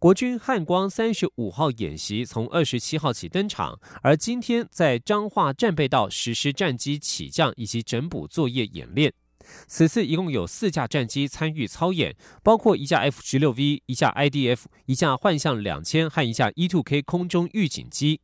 国军汉光三十五号演习从二十七号起登场，而今天在彰化战备道实施战机起降以及整补作业演练。此次一共有四架战机参与操演，包括一架 F 十六 V、一架 IDF、一架幻象两千和一架 E2K 空中预警机。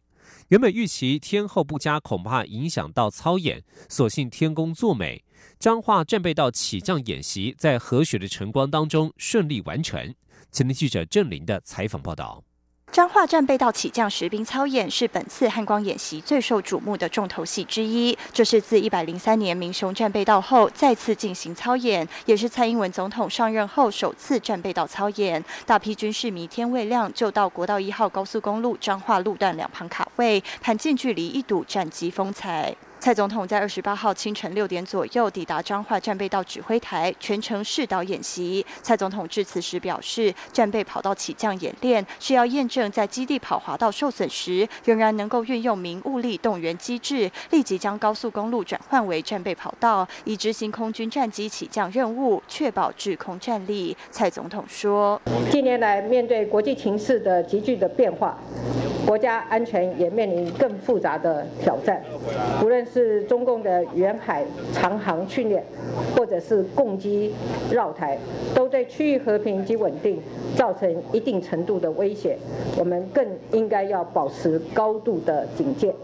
原本预期天候不佳，恐怕影响到操演，所幸天公作美，彰化战备道起降演习在和煦的晨光当中顺利完成。前天记者郑林的采访报道：彰化战备道起降实兵操演是本次汉光演习最受瞩目的重头戏之一。这是自一百零三年民雄战备道后再次进行操演，也是蔡英文总统上任后首次战备道操演。大批军事迷天未亮就到国道一号高速公路彰化路段两旁卡位，盼近距离一睹战机风采。蔡总统在二十八号清晨六点左右抵达彰化战备道指挥台，全程视导演习。蔡总统致辞时表示，战备跑道起降演练是要验证在基地跑滑道受损时，仍然能够运用明物力动员机制，立即将高速公路转换为战备跑道，以执行空军战机起降任务，确保制空战力。蔡总统说：近年来，面对国际情势的急剧的变化，国家安全也面临更复杂的挑战，无论。是中共的远海长航训练，或者是攻击绕台，都对区域和平及稳定造成一定程度的威胁。我们更应该要保持高度的警戒。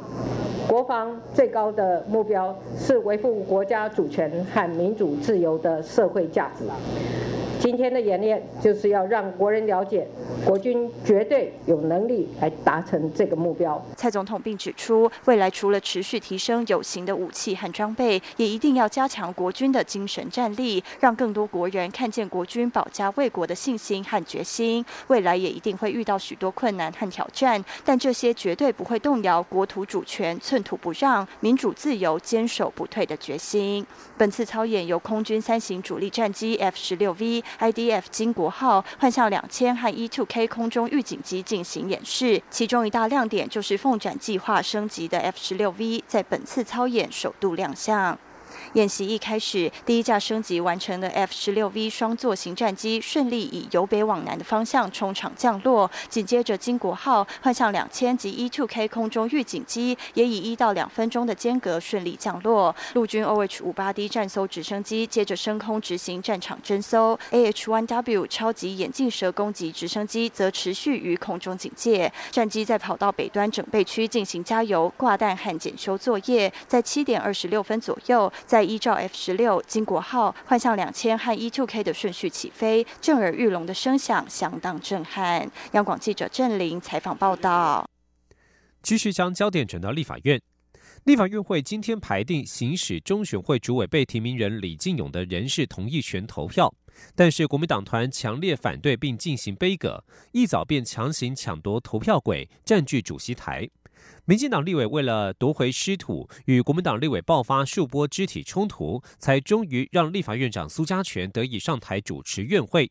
国防最高的目标是维护国家主权和民主自由的社会价值。今天的演练就是要让国人了解，国军绝对有能力来达成这个目标。蔡总统并指出，未来除了持续提升有形的武器和装备，也一定要加强国军的精神战力，让更多国人看见国军保家卫国的信心和决心。未来也一定会遇到许多困难和挑战，但这些绝对不会动摇国土主权寸土不让、民主自由坚守不退的决心。本次操演由空军三型主力战机 F 十六 V。IDF 金国号幻象两千和 E2K 空中预警机进行演示，其中一大亮点就是凤展计划升级的 F 十六 V 在本次操演首度亮相。演习一开始，第一架升级完成的 F 十六 V 双座型战机顺利以由北往南的方向冲场降落。紧接着，金国号幻象两千及 E2K 空中预警机也以一到两分钟的间隔顺利降落。陆军 OH 五八 D 战搜直升机接着升空执行战场侦搜，AH-1W 超级眼镜蛇攻击直升机则持续于空中警戒。战机在跑道北端整备区进行加油、挂弹和检修作业。在七点二十六分左右，在依照 F 十六金国号幻象两千和 E2K 的顺序起飞，震耳欲聋的声响相当震撼。央广记者郑玲采访报道。继续将焦点转到立法院，立法院会今天排定行使中选会主委被提名人李进勇的人事同意权投票，但是国民党团强烈反对并进行杯葛，一早便强行抢夺投票轨，占据主席台。民进党立委为了夺回失土，与国民党立委爆发数波肢体冲突，才终于让立法院长苏家全得以上台主持院会。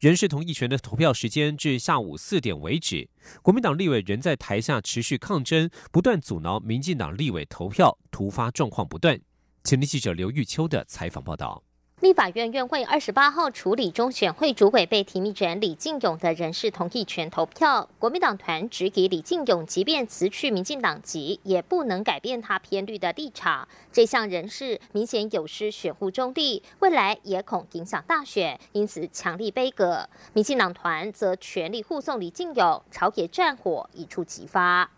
人事同意权的投票时间至下午四点为止，国民党立委仍在台下持续抗争，不断阻挠民进党立委投票，突发状况不断。前天记者刘玉秋的采访报道。立法院院会二十八号处理中选会主委被提名人李进勇的人事同意权投票，国民党团指给李进勇，即便辞去民进党籍，也不能改变他偏绿的立场。这项人事明显有失选户中立，未来也恐影响大选，因此强力杯葛。民进党团则全力护送李进勇，朝野战火一触即发。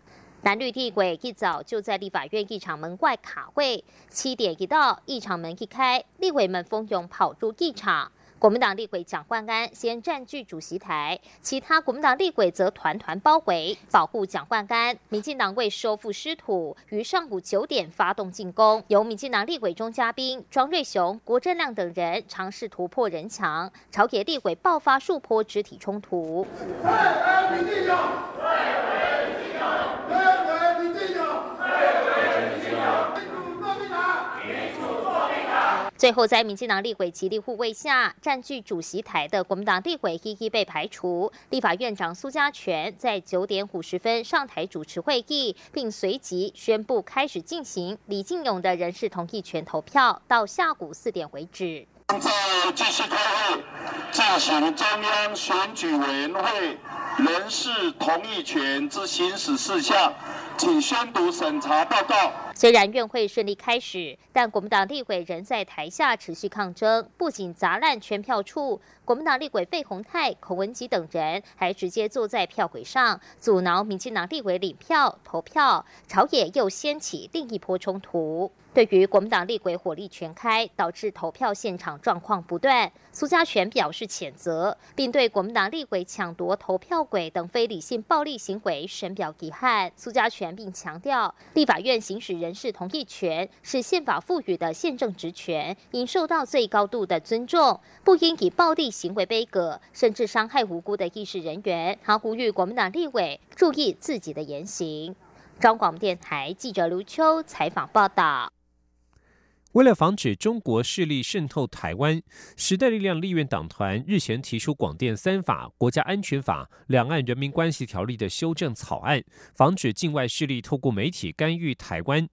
蓝绿地轨一早就在立法院议场门外卡位，七点一到，议场门一开，立委们蜂拥跑入议场。国民党立委蒋万安先占据主席台，其他国民党立委则团团包围，保护蒋万安。民进党为收复失土，于上午九点发动进攻，由民进党立委中嘉宾庄瑞雄、郭振亮等人尝试突破人墙，朝野立委爆发数波肢体冲突。最后，在民进党立委极力护卫下，占据主席台的国民党立委一一被排除。立法院长苏家全在九点五十分上台主持会议，并随即宣布开始进行李进勇的人事同意权投票，到下午四点为止。现在继续开会，进行中央选举委员会人事同意权之行使事项，请宣读审查报告。虽然院会顺利开始，但国民党立委仍在台下持续抗争，不仅砸烂全票处，国民党立委费鸿泰、孔文吉等人还直接坐在票轨上，阻挠民进党立委领票投票，朝野又掀起另一波冲突。对于国民党立委火力全开，导致投票现场状况不断，苏家全表示谴责，并对国民党立委抢夺投票轨等非理性暴力行为深表遗憾。苏家全并强调，立法院行使人事同意权是宪法赋予的宪政职权，应受到最高度的尊重，不应以暴力行为背葛，甚至伤害无辜的议事人员。他呼吁国民党立委注意自己的言行。中广电台记者卢秋采访报道。为了防止中国势力渗透台湾，时代力量立院党团日前提出《广电三法》《国家安全法》《两岸人民关系条例》的修正草案，防止境外势力透过媒体干预台湾。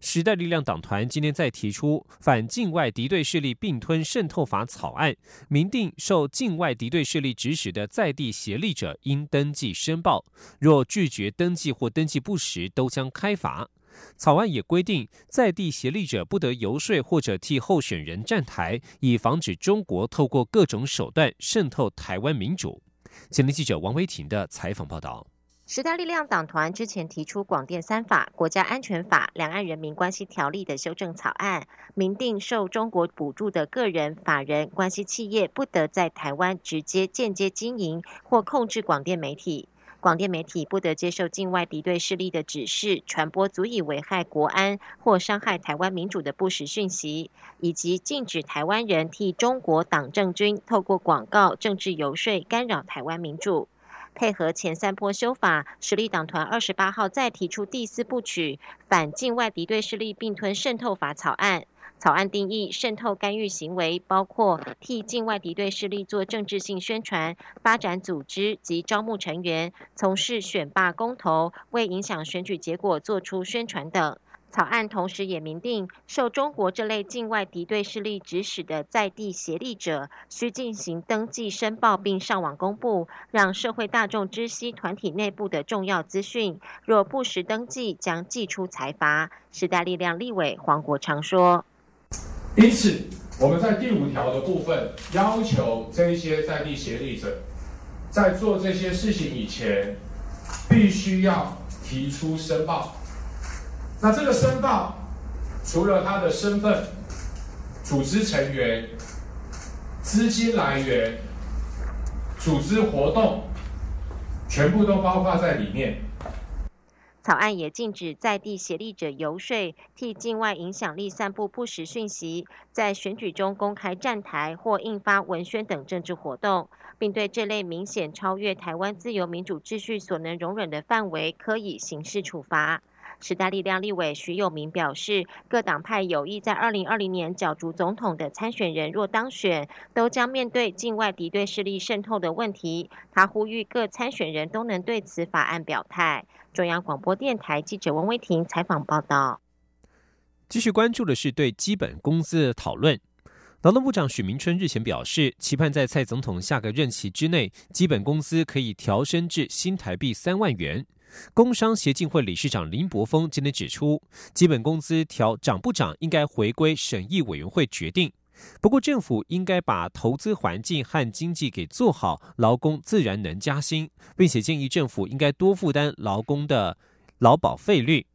时代力量党团今天再提出《反境外敌对势力并吞渗透法》草案，明定受境外敌对势力指使的在地协力者应登记申报，若拒绝登记或登记不实，都将开罚。草案也规定，在地协力者不得游说或者替候选人站台，以防止中国透过各种手段渗透台湾民主。前天记者王维婷的采访报道。时代力量党团之前提出《广电三法》《国家安全法》《两岸人民关系条例》的修正草案，明定受中国补助的个人、法人、关系企业不得在台湾直接、间接经营或控制广电媒体。广电媒体不得接受境外敌对势力的指示，传播足以危害国安或伤害台湾民主的不实讯息，以及禁止台湾人替中国党政军透过广告、政治游说干扰台湾民主。配合前三波修法，实力党团二十八号再提出第四部曲反境外敌对势力并吞渗透法草案。草案定义渗透干预行为，包括替境外敌对势力做政治性宣传、发展组织及招募成员、从事选罢公投、为影响选举结果做出宣传等。草案同时也明定，受中国这类境外敌对势力指使的在地协力者，需进行登记申报并上网公布，让社会大众知悉团体内部的重要资讯。若不实登记，将寄出财罚。时代力量立委黄国昌说。因此，我们在第五条的部分要求这些在地协力者，在做这些事情以前，必须要提出申报。那这个申报，除了他的身份、组织成员、资金来源、组织活动，全部都包括在里面。草案也禁止在地协力者游说、替境外影响力散布不实讯息，在选举中公开站台或印发文宣等政治活动，并对这类明显超越台湾自由民主秩序所能容忍的范围，可以刑事处罚。时代力量立委徐有明表示，各党派有意在二零二零年角逐总统的参选人，若当选，都将面对境外敌对势力渗透的问题。他呼吁各参选人都能对此法案表态。中央广播电台记者王威婷采访报道。继续关注的是对基本工资的讨论。劳动部长许明春日前表示，期盼在蔡总统下个任期之内，基本工资可以调升至新台币三万元。工商协进会理事长林柏峰今天指出，基本工资调涨不涨，应该回归审议委员会决定。不过，政府应该把投资环境和经济给做好，劳工自然能加薪，并且建议政府应该多负担劳工的劳保费率。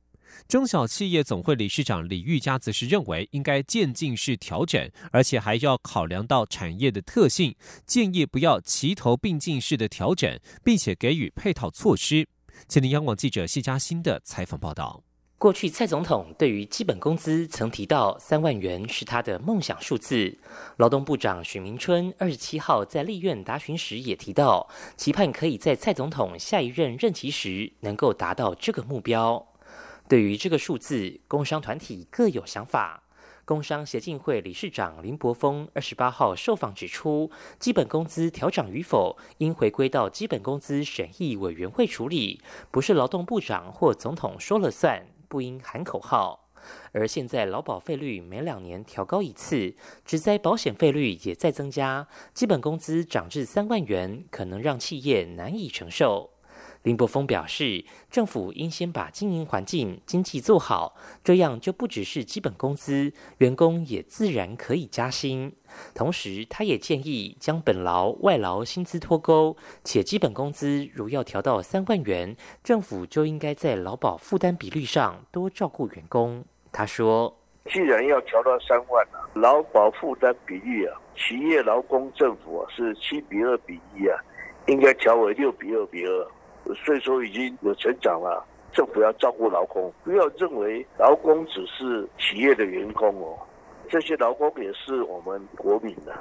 中小企业总会理事长李玉佳则是认为，应该渐进式调整，而且还要考量到产业的特性，建议不要齐头并进式的调整，并且给予配套措施。前天央广记者谢嘉欣的采访报道。过去蔡总统对于基本工资曾提到三万元是他的梦想数字。劳动部长许明春二十七号在立院答询时也提到，期盼可以在蔡总统下一任任期时能够达到这个目标。对于这个数字，工商团体各有想法。工商协进会理事长林柏峰二十八号受访指出，基本工资调涨与否应回归到基本工资审议委员会处理，不是劳动部长或总统说了算，不应喊口号。而现在劳保费率每两年调高一次，职灾保险费率也在增加，基本工资涨至三万元，可能让企业难以承受。林柏峰表示，政府应先把经营环境、经济做好，这样就不只是基本工资，员工也自然可以加薪。同时，他也建议将本劳外劳薪资脱钩，且基本工资如要调到三万元，政府就应该在劳保负担比率上多照顾员工。他说：“既然要调到三万，劳保负担比例啊，企业劳工政府啊是七比二比一啊，应该调为六比二比二。”税收已经有成长了，政府要照顾劳工，不要认为劳工只是企业的员工哦，这些劳工也是我们国民的。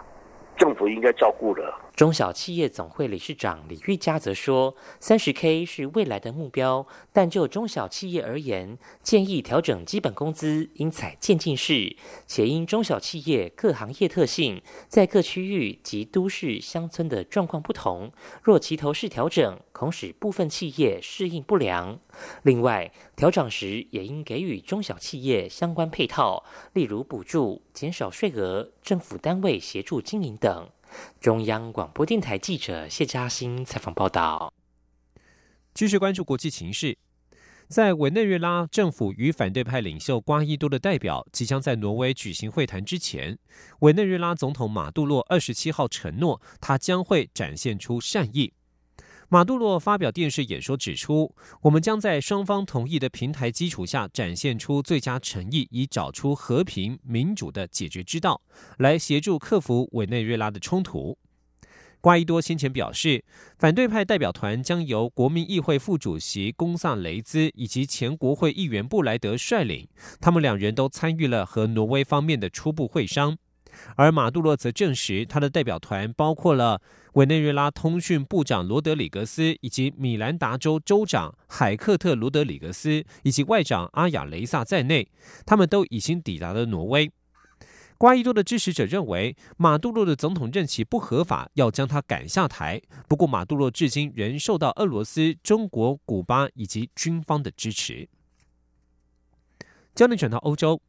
政府应该照顾的。中小企业总会理事长李玉佳则说：“三十 K 是未来的目标，但就中小企业而言，建议调整基本工资应采渐进式，且因中小企业各行业特性，在各区域及都市乡村的状况不同，若齐头式调整，恐使部分企业适应不良。另外，调整时也应给予中小企业相关配套，例如补助、减少税额、政府单位协助经营等。”中央广播电台记者谢嘉欣采访报道。继续关注国际情势，在委内瑞拉政府与反对派领袖瓜伊多的代表即将在挪威举行会谈之前，委内瑞拉总统马杜洛二十七号承诺，他将会展现出善意。马杜罗发表电视演说，指出：“我们将在双方同意的平台基础下，展现出最佳诚意，以找出和平民主的解决之道，来协助克服委内瑞拉的冲突。”瓜伊多先前表示，反对派代表团将由国民议会副主席贡萨雷兹以及前国会议员布莱德率领，他们两人都参与了和挪威方面的初步会商。而马杜罗则证实，他的代表团包括了委内瑞拉通讯部长罗德里格斯，以及米兰达州州长海克特罗德里格斯，以及外长阿雅雷萨在内，他们都已经抵达了挪威。瓜伊多的支持者认为，马杜罗的总统任期不合法，要将他赶下台。不过，马杜罗至今仍受到俄罗斯、中国、古巴以及军方的支持。焦点转到欧洲。《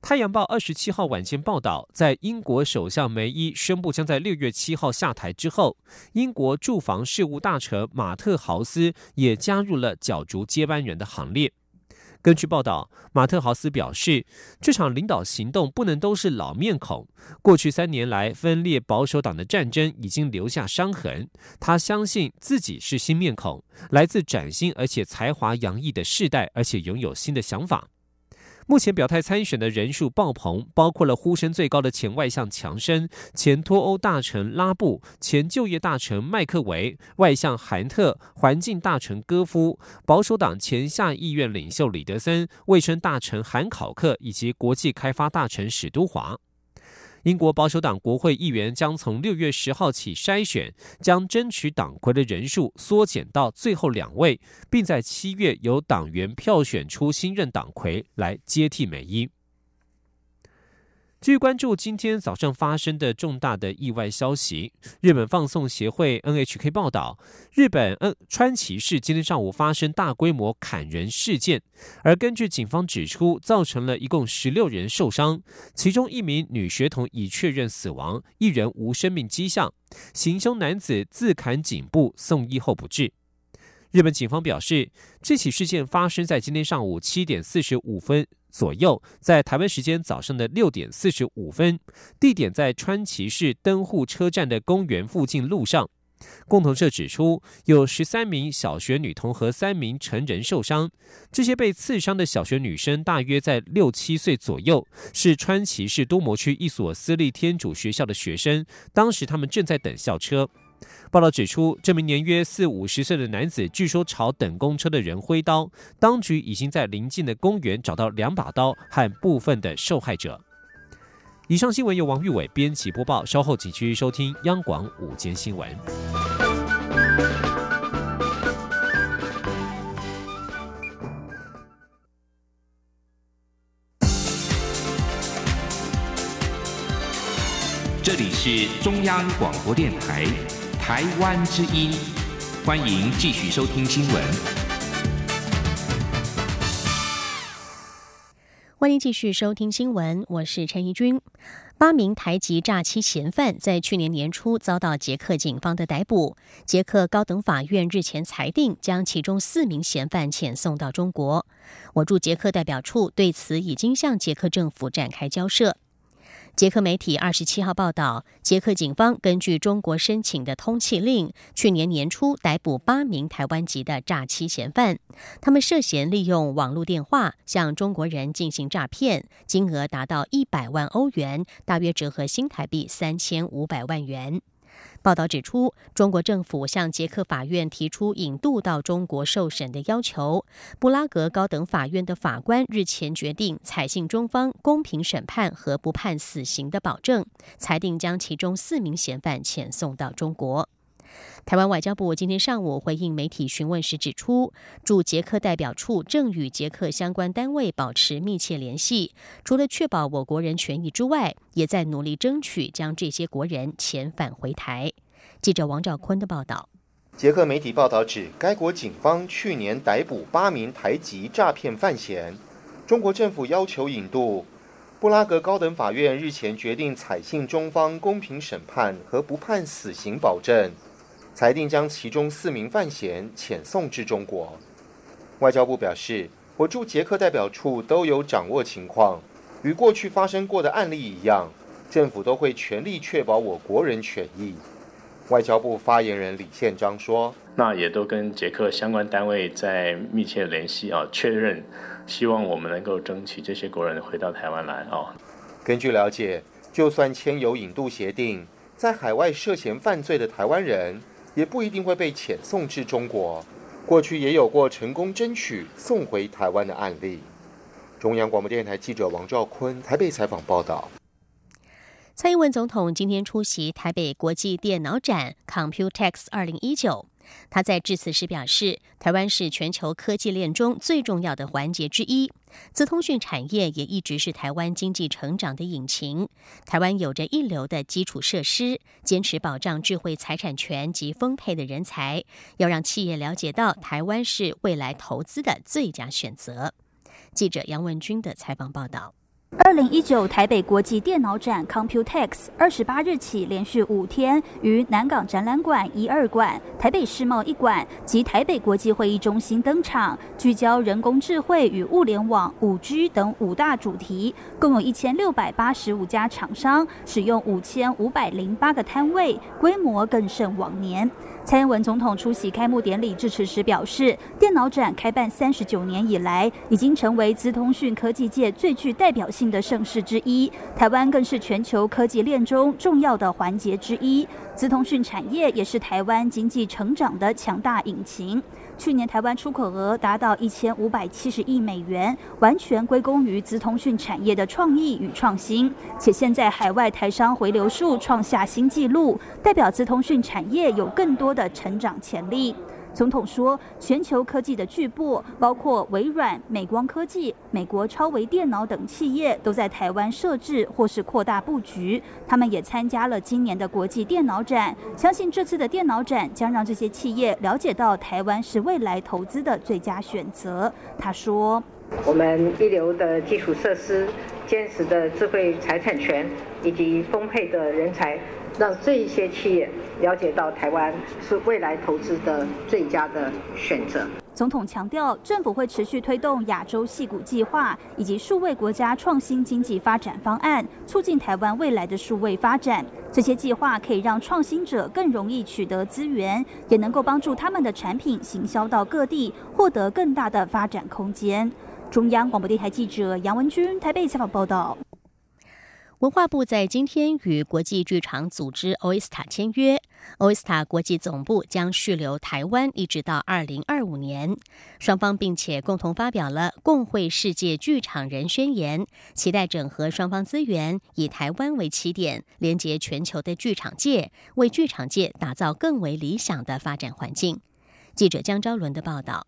太阳报》二十七号晚间报道，在英国首相梅伊宣布将在六月七号下台之后，英国住房事务大臣马特豪斯也加入了角逐接班人的行列。根据报道，马特豪斯表示，这场领导行动不能都是老面孔。过去三年来，分裂保守党的战争已经留下伤痕。他相信自己是新面孔，来自崭新而且才华洋溢的世代，而且拥有新的想法。目前表态参选的人数爆棚，包括了呼声最高的前外相强生、前脱欧大臣拉布、前就业大臣麦克维、外相韩特、环境大臣戈夫、保守党前下议院领袖李德森、卫生大臣韩考克以及国际开发大臣史都华。英国保守党国会议员将从六月十号起筛选，将争取党魁的人数缩减到最后两位，并在七月由党员票选出新任党魁来接替美英。继续关注今天早上发生的重大的意外消息。日本放送协会 NHK 报道，日本嗯川崎市今天上午发生大规模砍人事件，而根据警方指出，造成了一共十六人受伤，其中一名女学童已确认死亡，一人无生命迹象。行凶男子自砍颈部，送医后不治。日本警方表示，这起事件发生在今天上午七点四十五分。左右，在台湾时间早上的六点四十五分，地点在川崎市登户车站的公园附近路上。共同社指出，有十三名小学女童和三名成人受伤。这些被刺伤的小学女生大约在六七岁左右，是川崎市多摩区一所私立天主学校的学生。当时他们正在等校车。报道指出，这名年约四五十岁的男子据说朝等公车的人挥刀。当局已经在邻近的公园找到两把刀和部分的受害者。以上新闻由王玉伟编辑播报，稍后请继续收听央广午间新闻。这里是中央广播电台台湾之音，欢迎继续收听新闻。欢迎继续收听新闻，我是陈怡君。八名台籍诈欺嫌犯在去年年初遭到捷克警方的逮捕。捷克高等法院日前裁定，将其中四名嫌犯遣送到中国。我驻捷克代表处对此已经向捷克政府展开交涉。捷克媒体二十七号报道，捷克警方根据中国申请的通缉令，去年年初逮捕八名台湾籍的诈欺嫌犯，他们涉嫌利用网络电话向中国人进行诈骗，金额达到一百万欧元，大约折合新台币三千五百万元。报道指出，中国政府向捷克法院提出引渡到中国受审的要求。布拉格高等法院的法官日前决定采信中方公平审判和不判死刑的保证，裁定将其中四名嫌犯遣送到中国。台湾外交部今天上午回应媒体询问时指出，驻捷克代表处正与捷克相关单位保持密切联系，除了确保我国人权益之外，也在努力争取将这些国人遣返回台。记者王兆坤的报道。捷克媒体报道指，该国警方去年逮捕八名台籍诈骗犯嫌，中国政府要求引渡。布拉格高等法院日前决定采信中方公平审判和不判死刑保证。裁定将其中四名犯嫌遣送至中国。外交部表示，我驻捷克代表处都有掌握情况，与过去发生过的案例一样，政府都会全力确保我国人权益。外交部发言人李宪章说：“那也都跟捷克相关单位在密切联系啊，确认，希望我们能够争取这些国人回到台湾来啊。”根据了解，就算签有引渡协定，在海外涉嫌犯罪的台湾人。也不一定会被遣送至中国。过去也有过成功争取送回台湾的案例。中央广播电台记者王兆坤台北采访报道。蔡英文总统今天出席台北国际电脑展 Computex 二零一九。他在致辞时表示，台湾是全球科技链中最重要的环节之一，资通讯产业也一直是台湾经济成长的引擎。台湾有着一流的基础设施，坚持保障智慧财产权及丰沛的人才，要让企业了解到台湾是未来投资的最佳选择。记者杨文军的采访报道。二零一九台北国际电脑展 Computex 二十八日起连续五天于南港展览馆一二馆、台北世贸一馆及台北国际会议中心登场，聚焦人工智慧与物联网、五 G 等五大主题，共有一千六百八十五家厂商，使用五千五百零八个摊位，规模更胜往年。蔡英文总统出席开幕典礼致辞时表示，电脑展开办三十九年以来，已经成为资通讯科技界最具代表性的盛事之一。台湾更是全球科技链中重要的环节之一，资通讯产业也是台湾经济成长的强大引擎。去年台湾出口额达到一千五百七十亿美元，完全归功于资通讯产业的创意与创新。且现在海外台商回流数创下新纪录，代表资通讯产业有更多的成长潜力。总统说，全球科技的巨擘，包括微软、美光科技、美国超微电脑等企业，都在台湾设置或是扩大布局。他们也参加了今年的国际电脑展，相信这次的电脑展将让这些企业了解到台湾是未来投资的最佳选择。他说：“我们一流的基础设施、坚实的智慧财产权以及丰沛的人才。”让这一些企业了解到台湾是未来投资的最佳的选择。总统强调，政府会持续推动亚洲细谷计划以及数位国家创新经济发展方案，促进台湾未来的数位发展。这些计划可以让创新者更容易取得资源，也能够帮助他们的产品行销到各地，获得更大的发展空间。中央广播电台记者杨文君台北采访报道。文化部在今天与国际剧场组织 OISTA 签约，OISTA 国际总部将续留台湾一直到二零二五年。双方并且共同发表了共会世界剧场人宣言，期待整合双方资源，以台湾为起点，连接全球的剧场界，为剧场界打造更为理想的发展环境。记者江昭伦的报道。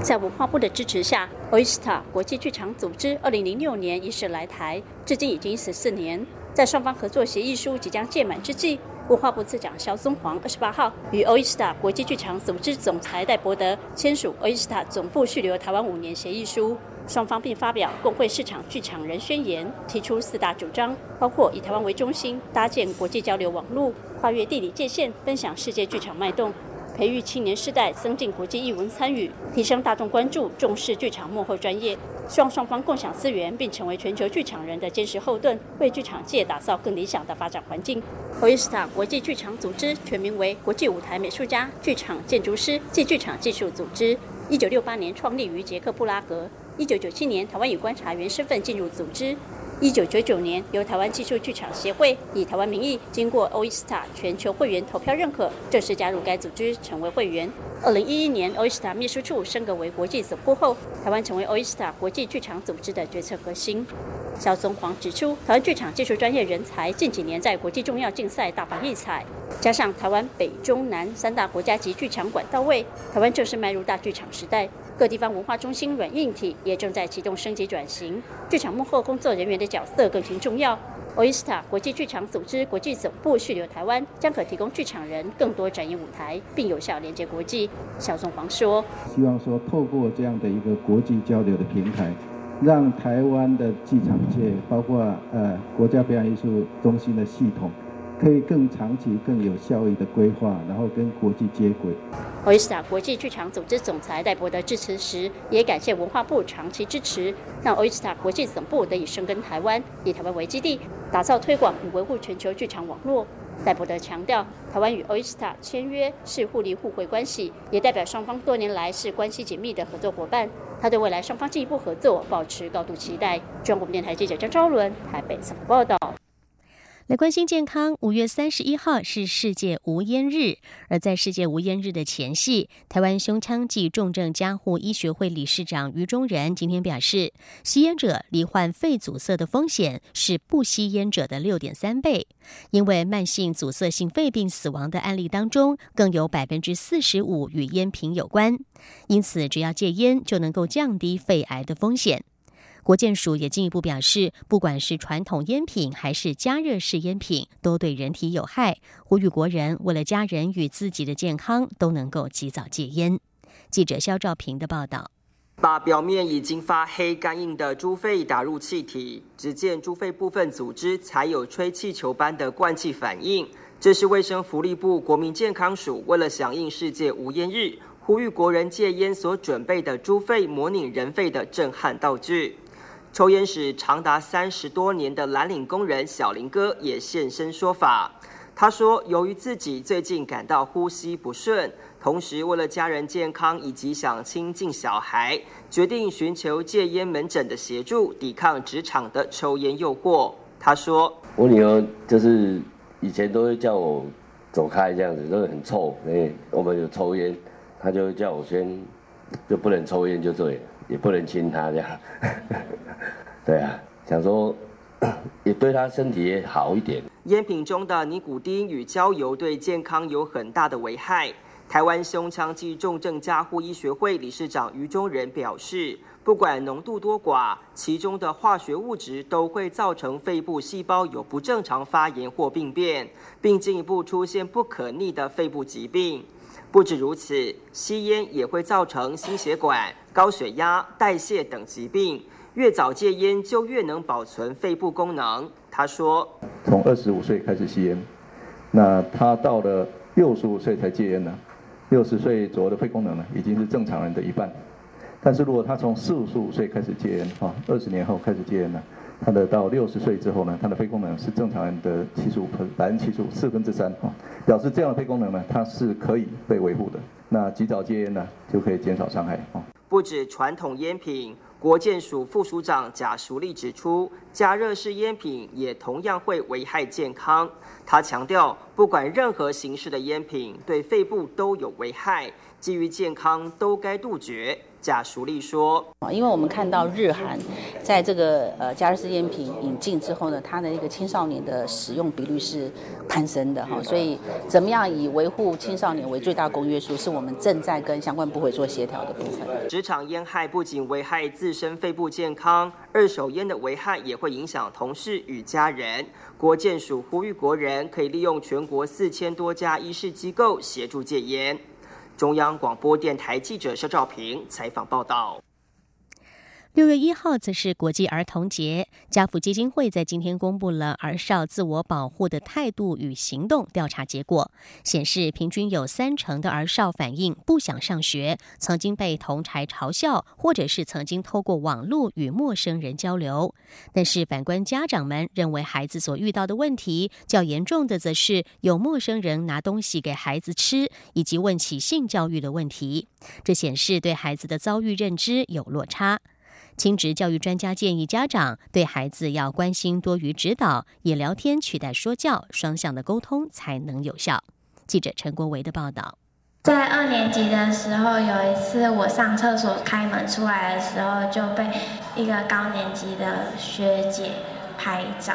在文化部的支持下，OISTA 国际剧场组织二零零六年伊始来台，至今已经十四年。在双方合作协议书即将届满之际，文化部次长肖松煌二十八号与 Oyster 国际剧场组织总裁戴伯德签署 Oyster 总部续留台湾五年协议书。双方并发表共会市场剧场人宣言，提出四大主张，包括以台湾为中心，搭建国际交流网络，跨越地理界限，分享世界剧场脉动，培育青年世代，增进国际艺文参与，提升大众关注，重视剧场幕后专业。希望双方共享资源，并成为全球剧场人的坚实后盾，为剧场界打造更理想的发展环境。o i s t 国际剧场组织全名为国际舞台美术家剧场建筑师暨剧场技术组织，一九六八年创立于捷克布拉格。一九九七年，台湾以观察员身份进入组织。一九九九年，由台湾技术剧场协会以台湾名义，经过 OISTA 全球会员投票认可，正式加入该组织，成为会员。二零一一年，OISTA 秘书处升格为国际总部后，台湾成为 OISTA 国际剧场组织的决策核心。肖宗煌指出，台湾剧场技术专业人才近几年在国际重要竞赛大放异彩，加上台湾北中南三大国家级剧场馆到位，台湾正式迈入大剧场时代。各地方文化中心软硬体也正在启动升级转型，剧场幕后工作人员的角色更形重要。Oyster 国际剧场组织国际总部续留台湾，将可提供剧场人更多展演舞台，并有效连接国际。小宋黄说：“希望说透过这样的一个国际交流的平台，让台湾的剧场界，包括呃国家表演艺术中心的系统。”可以更长期、更有效益的规划，然后跟国际接轨。欧斯塔国际剧场组织总裁戴博德致辞时，也感谢文化部长期支持，让欧斯塔国际总部得以生根台湾，以台湾为基地，打造、推广与维护全球剧场网络。戴博德强调，台湾与欧斯塔签约是互利互惠关系，也代表双方多年来是关系紧密的合作伙伴。他对未来双方进一步合作保持高度期待。中国电台记者张昭伦台北采访报道。来关心健康。五月三十一号是世界无烟日，而在世界无烟日的前夕，台湾胸腔暨重症加护医学会理事长于中仁今天表示，吸烟者罹患肺阻塞的风险是不吸烟者的六点三倍，因为慢性阻塞性肺病死亡的案例当中，更有百分之四十五与烟品有关。因此，只要戒烟，就能够降低肺癌的风险。国健署也进一步表示，不管是传统烟品还是加热式烟品，都对人体有害，呼吁国人为了家人与自己的健康，都能够及早戒烟。记者肖兆平的报道：把表面已经发黑干硬的猪肺打入气体，只见猪肺部分组织才有吹气球般的灌气反应。这是卫生福利部国民健康署为了响应世界无烟日，呼吁国人戒烟所准备的猪肺模拟人肺的震撼道具。抽烟史长达三十多年的蓝领工人小林哥也现身说法。他说，由于自己最近感到呼吸不顺，同时为了家人健康以及想亲近小孩，决定寻求戒烟门诊的协助，抵抗职场的抽烟诱惑。他说：“我女儿就是以前都会叫我走开，这样子都是很臭。哎，我们有抽烟，她就会叫我先就不能抽烟，就对。”也不能亲他这样，对啊，想说也对他身体好一点。烟品中的尼古丁与焦油对健康有很大的危害。台湾胸腔及重症加护医学会理事长于中仁表示，不管浓度多寡，其中的化学物质都会造成肺部细胞有不正常发炎或病变，并进一步出现不可逆的肺部疾病。不止如此，吸烟也会造成心血管、高血压、代谢等疾病。越早戒烟，就越能保存肺部功能。他说：“从二十五岁开始吸烟，那他到了六十五岁才戒烟呢。六十岁左右的肺功能呢，已经是正常人的一半。但是如果他从四十五岁开始戒烟，啊，二十年后开始戒烟呢？”他的到六十岁之后呢，他的肺功能是正常人的七十五分百分之七十五四分之三啊，表示这样的肺功能呢，它是可以被维护的。那及早戒烟呢，就可以减少伤害啊。不止传统烟品，国建署副署长贾淑丽指出，加热式烟品也同样会危害健康。他强调，不管任何形式的烟品，对肺部都有危害，基于健康都该杜绝。贾淑丽说：“因为我们看到日韩在这个呃加热式烟品引进之后呢，它的一个青少年的使用比率是攀升的哈，所以怎么样以维护青少年为最大公约数，是我们正在跟相关部会做协调的部分。职场烟害不仅危害自身肺部健康，二手烟的危害也会影响同事与家人。国健署呼吁国人可以利用全国四千多家医事机构协助戒烟。”中央广播电台记者肖兆平采访报道。六月一号则是国际儿童节，家福基金会在今天公布了儿少自我保护的态度与行动调查结果，显示平均有三成的儿少反映不想上学，曾经被同才嘲笑，或者是曾经透过网络与陌生人交流。但是反观家长们认为孩子所遇到的问题较严重的，则是有陌生人拿东西给孩子吃，以及问起性教育的问题。这显示对孩子的遭遇认知有落差。亲职教育专家建议家长对孩子要关心多于指导，以聊天取代说教，双向的沟通才能有效。记者陈国维的报道：在二年级的时候，有一次我上厕所开门出来的时候，就被一个高年级的学姐拍照，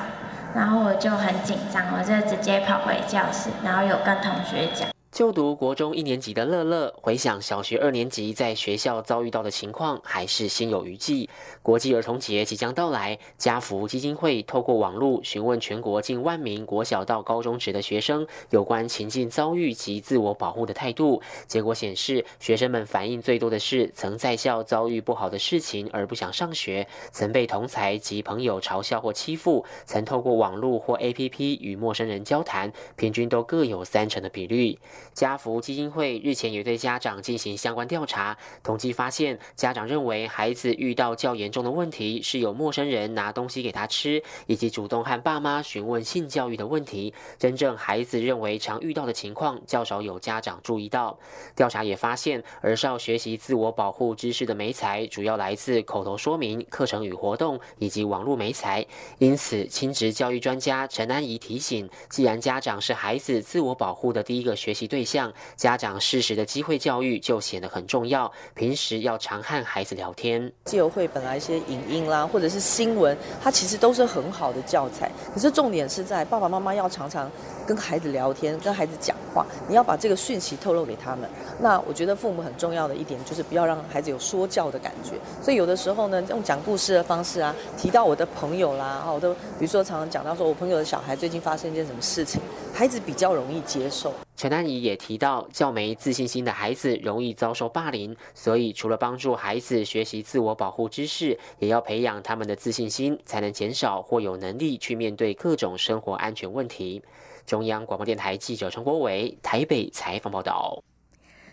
然后我就很紧张，我就直接跑回教室，然后有跟同学讲。就读国中一年级的乐乐，回想小学二年级在学校遭遇到的情况，还是心有余悸。国际儿童节即将到来，家福基金会透过网络询问全国近万名国小到高中职的学生有关情境遭遇及自我保护的态度。结果显示，学生们反映最多的是曾在校遭遇不好的事情而不想上学，曾被同才及朋友嘲笑或欺负，曾透过网络或 APP 与陌生人交谈，平均都各有三成的比率。家福基金会日前也对家长进行相关调查，统计发现，家长认为孩子遇到较严重的问题是有陌生人拿东西给他吃，以及主动和爸妈询问性教育的问题。真正孩子认为常遇到的情况，较少有家长注意到。调查也发现，儿少学习自我保护知识的媒材主要来自口头说明、课程与活动以及网络媒材。因此，亲职教育专家陈安怡提醒，既然家长是孩子自我保护的第一个学习对象，家长适时的机会教育就显得很重要。平时要常和孩子聊天。基友会本来一些影音啦，或者是新闻，它其实都是很好的教材。可是重点是在爸爸妈妈要常常跟孩子聊天，跟孩子讲话。你要把这个讯息透露给他们。那我觉得父母很重要的一点就是不要让孩子有说教的感觉。所以有的时候呢，用讲故事的方式啊，提到我的朋友啦，我都比如说常常讲到说我朋友的小孩最近发生一件什么事情，孩子比较容易接受。陈丹怡也提到，较没自信心的孩子容易遭受霸凌，所以除了帮助孩子学习自我保护知识，也要培养他们的自信心，才能减少或有能力去面对各种生活安全问题。中央广播电台记者陈国伟台北采访报道。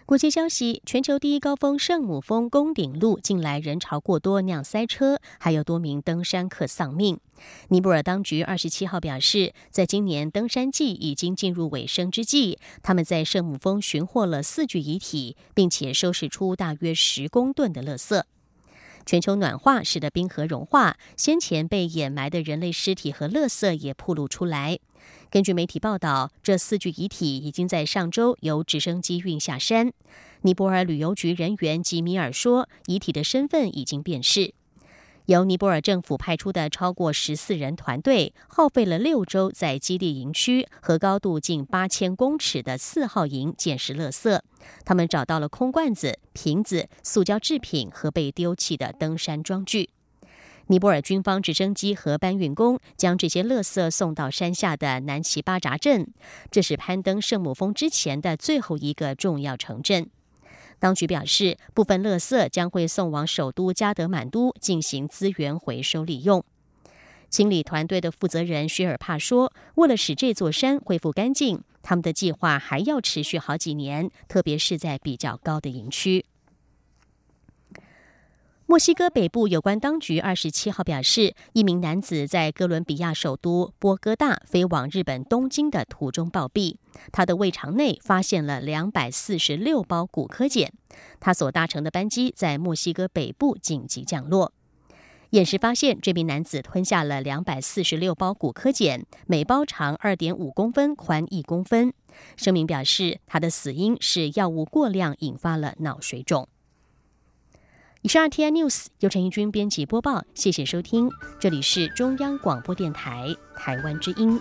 国际消息：全球第一高峰圣母峰宫顶路近来人潮过多，酿塞车，还有多名登山客丧命。尼泊尔当局二十七号表示，在今年登山季已经进入尾声之际，他们在圣母峰寻获了四具遗体，并且收拾出大约十公吨的垃圾。全球暖化使得冰河融化，先前被掩埋的人类尸体和垃圾也暴露出来。根据媒体报道，这四具遗体已经在上周由直升机运下山。尼泊尔旅游局人员吉米尔说，遗体的身份已经辨识。由尼泊尔政府派出的超过十四人团队，耗费了六周，在基地营区和高度近八千公尺的四号营捡拾垃圾。他们找到了空罐子、瓶子、塑胶制品和被丢弃的登山装具。尼泊尔军方直升机和搬运工将这些垃圾送到山下的南奇巴扎镇，这是攀登圣母峰之前的最后一个重要城镇。当局表示，部分垃圾将会送往首都加德满都进行资源回收利用。清理团队的负责人薛尔帕说：“为了使这座山恢复干净，他们的计划还要持续好几年，特别是在比较高的营区。”墨西哥北部有关当局二十七号表示，一名男子在哥伦比亚首都波哥大飞往日本东京的途中暴毙，他的胃肠内发现了两百四十六包骨科碱。他所搭乘的班机在墨西哥北部紧急降落。验尸发现，这名男子吞下了两百四十六包骨科碱，每包长二点五公分，宽一公分。声明表示，他的死因是药物过量引发了脑水肿。以上 T I News 由陈义军编辑播报，谢谢收听，这里是中央广播电台台湾之音。